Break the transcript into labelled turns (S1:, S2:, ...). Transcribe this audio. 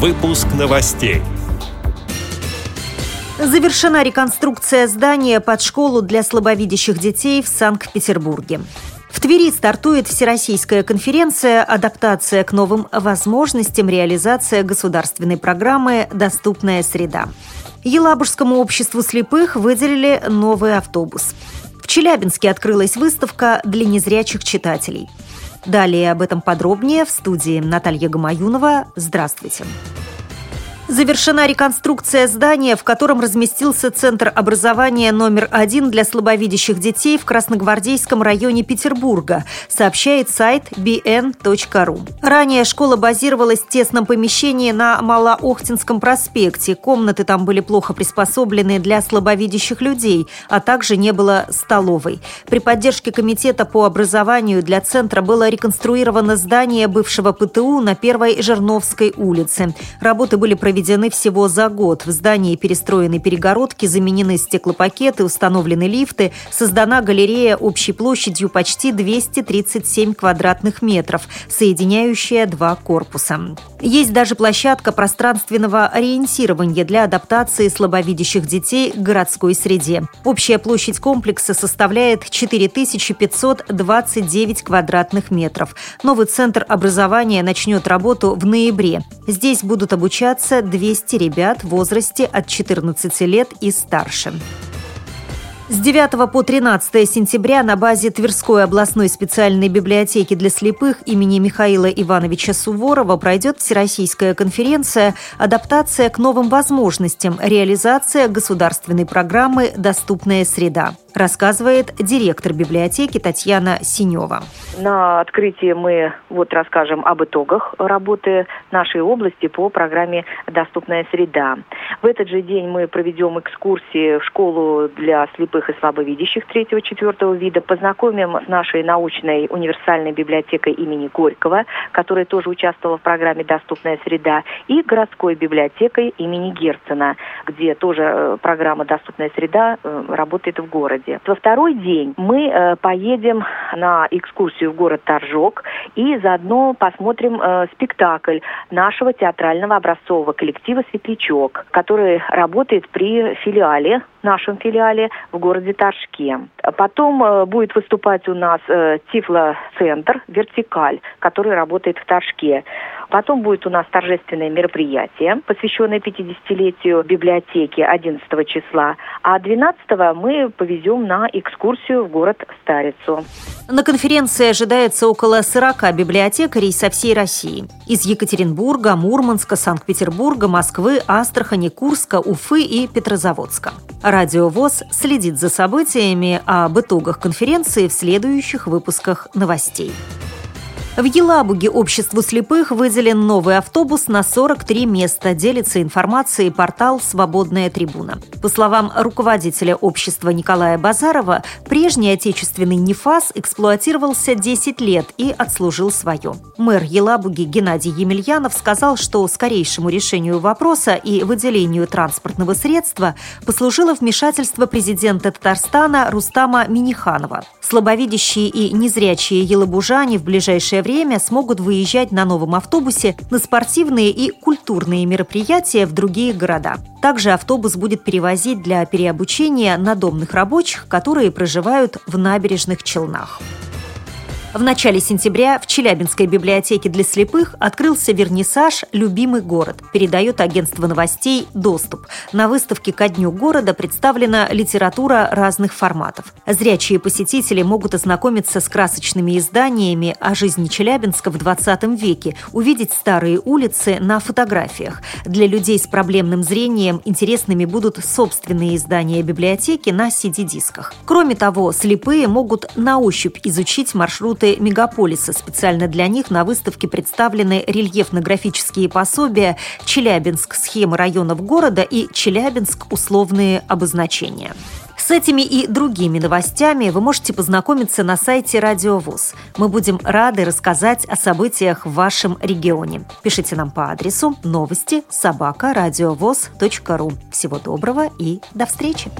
S1: Выпуск новостей.
S2: Завершена реконструкция здания под школу для слабовидящих детей в Санкт-Петербурге. В Твери стартует Всероссийская конференция «Адаптация к новым возможностям. Реализация государственной программы «Доступная среда». Елабужскому обществу слепых выделили новый автобус. В Челябинске открылась выставка для незрячих читателей. Далее об этом подробнее в студии Наталья Гамаюнова. Здравствуйте. Здравствуйте. Завершена реконструкция здания, в котором разместился Центр образования номер один для слабовидящих детей в Красногвардейском районе Петербурга, сообщает сайт bn.ru. Ранее школа базировалась в тесном помещении на Малоохтинском проспекте. Комнаты там были плохо приспособлены для слабовидящих людей, а также не было столовой. При поддержке Комитета по образованию для Центра было реконструировано здание бывшего ПТУ на Первой Жерновской улице. Работы были проведены проведены всего за год. В здании перестроены перегородки, заменены стеклопакеты, установлены лифты, создана галерея общей площадью почти 237 квадратных метров, соединяющая два корпуса. Есть даже площадка пространственного ориентирования для адаптации слабовидящих детей к городской среде. Общая площадь комплекса составляет 4529 квадратных метров. Новый центр образования начнет работу в ноябре. Здесь будут обучаться 200 ребят в возрасте от 14 лет и старше. С 9 по 13 сентября на базе Тверской областной специальной библиотеки для слепых имени Михаила Ивановича Суворова пройдет Всероссийская конференция «Адаптация к новым возможностям. Реализация государственной программы «Доступная среда» рассказывает директор библиотеки Татьяна Синева.
S3: На открытии мы вот расскажем об итогах работы нашей области по программе «Доступная среда». В этот же день мы проведем экскурсии в школу для слепых и слабовидящих третьего-четвертого вида, познакомим с нашей научной универсальной библиотекой имени Горького, которая тоже участвовала в программе «Доступная среда», и городской библиотекой имени Герцена, где тоже э, программа «Доступная среда» э, работает в городе городе. Во второй день мы э, поедем на экскурсию в город Торжок и заодно посмотрим э, спектакль нашего театрального образцового коллектива «Светлячок», который работает при филиале нашем филиале в городе Торжке. Потом э, будет выступать у нас э, Тифло-центр «Вертикаль», который работает в Торжке. Потом будет у нас торжественное мероприятие, посвященное 50-летию библиотеки 11 числа. А 12 мы повезем на экскурсию в город Старицу.
S2: На конференции ожидается около 40 библиотекарей со всей России. Из Екатеринбурга, Мурманска, Санкт-Петербурга, Москвы, Астрахани, Курска, Уфы и Петрозаводска. Радио ВОЗ следит за событиями, об итогах конференции в следующих выпусках новостей. В Елабуге обществу слепых выделен новый автобус на 43 места, делится информацией портал «Свободная трибуна». По словам руководителя общества Николая Базарова, прежний отечественный НИФАС эксплуатировался 10 лет и отслужил свое. Мэр Елабуги Геннадий Емельянов сказал, что скорейшему решению вопроса и выделению транспортного средства послужило вмешательство президента Татарстана Рустама Миниханова. Слабовидящие и незрячие елабужане в ближайшее время смогут выезжать на новом автобусе на спортивные и культурные мероприятия в другие города. Также автобус будет перевозить для переобучения надомных рабочих, которые проживают в набережных Челнах. В начале сентября в Челябинской библиотеке для слепых открылся вернисаж «Любимый город», передает агентство новостей «Доступ». На выставке ко дню города представлена литература разных форматов. Зрячие посетители могут ознакомиться с красочными изданиями о жизни Челябинска в 20 веке, увидеть старые улицы на фотографиях. Для людей с проблемным зрением интересными будут собственные издания библиотеки на CD-дисках. Кроме того, слепые могут на ощупь изучить маршрут маршруты мегаполиса. Специально для них на выставке представлены рельефно-графические пособия «Челябинск. Схемы районов города» и «Челябинск. Условные обозначения». С этими и другими новостями вы можете познакомиться на сайте Радио ВОЗ. Мы будем рады рассказать о событиях в вашем регионе. Пишите нам по адресу новости собака ру. Всего доброго и до встречи!